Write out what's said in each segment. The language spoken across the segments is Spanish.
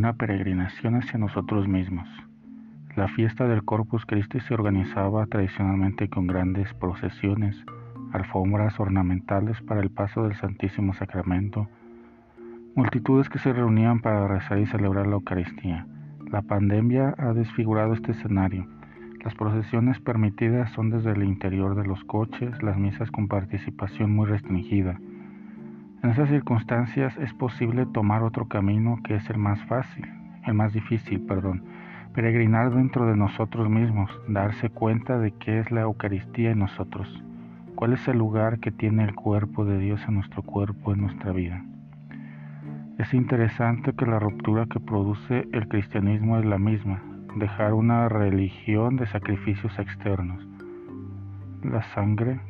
una peregrinación hacia nosotros mismos. La fiesta del Corpus Christi se organizaba tradicionalmente con grandes procesiones, alfombras ornamentales para el paso del Santísimo Sacramento, multitudes que se reunían para rezar y celebrar la Eucaristía. La pandemia ha desfigurado este escenario. Las procesiones permitidas son desde el interior de los coches, las misas con participación muy restringida. En esas circunstancias es posible tomar otro camino que es el más fácil, el más difícil, perdón, peregrinar dentro de nosotros mismos, darse cuenta de qué es la Eucaristía en nosotros, cuál es el lugar que tiene el cuerpo de Dios en nuestro cuerpo, en nuestra vida. Es interesante que la ruptura que produce el cristianismo es la misma, dejar una religión de sacrificios externos. La sangre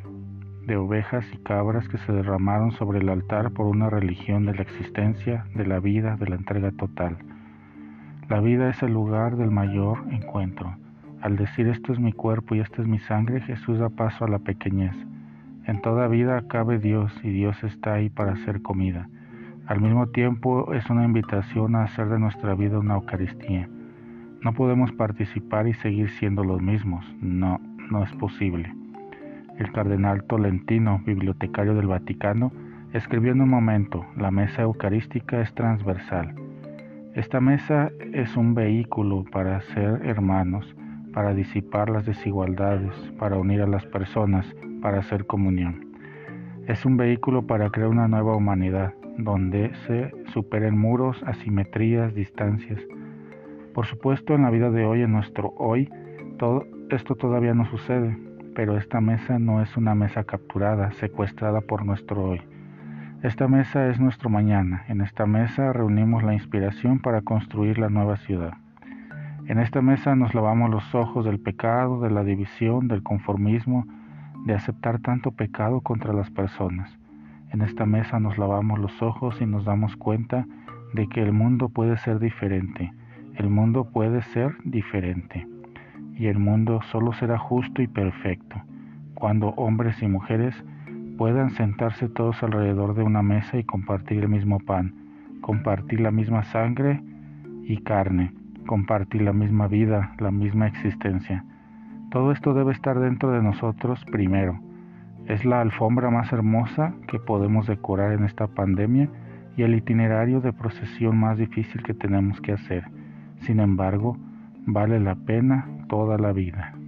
de ovejas y cabras que se derramaron sobre el altar por una religión de la existencia, de la vida, de la entrega total. La vida es el lugar del mayor encuentro. Al decir esto es mi cuerpo y esta es mi sangre, Jesús da paso a la pequeñez. En toda vida cabe Dios y Dios está ahí para hacer comida. Al mismo tiempo es una invitación a hacer de nuestra vida una Eucaristía. No podemos participar y seguir siendo los mismos. No, no es posible. El cardenal Tolentino, bibliotecario del Vaticano, escribió en un momento, la mesa eucarística es transversal. Esta mesa es un vehículo para ser hermanos, para disipar las desigualdades, para unir a las personas, para hacer comunión. Es un vehículo para crear una nueva humanidad, donde se superen muros, asimetrías, distancias. Por supuesto, en la vida de hoy, en nuestro hoy, todo esto todavía no sucede, pero esta mesa no es una mesa capturada, secuestrada por nuestro hoy. Esta mesa es nuestro mañana. En esta mesa reunimos la inspiración para construir la nueva ciudad. En esta mesa nos lavamos los ojos del pecado, de la división, del conformismo, de aceptar tanto pecado contra las personas. En esta mesa nos lavamos los ojos y nos damos cuenta de que el mundo puede ser diferente. El mundo puede ser diferente. Y el mundo solo será justo y perfecto cuando hombres y mujeres puedan sentarse todos alrededor de una mesa y compartir el mismo pan, compartir la misma sangre y carne, compartir la misma vida, la misma existencia. Todo esto debe estar dentro de nosotros primero. Es la alfombra más hermosa que podemos decorar en esta pandemia y el itinerario de procesión más difícil que tenemos que hacer. Sin embargo, vale la pena toda la vida.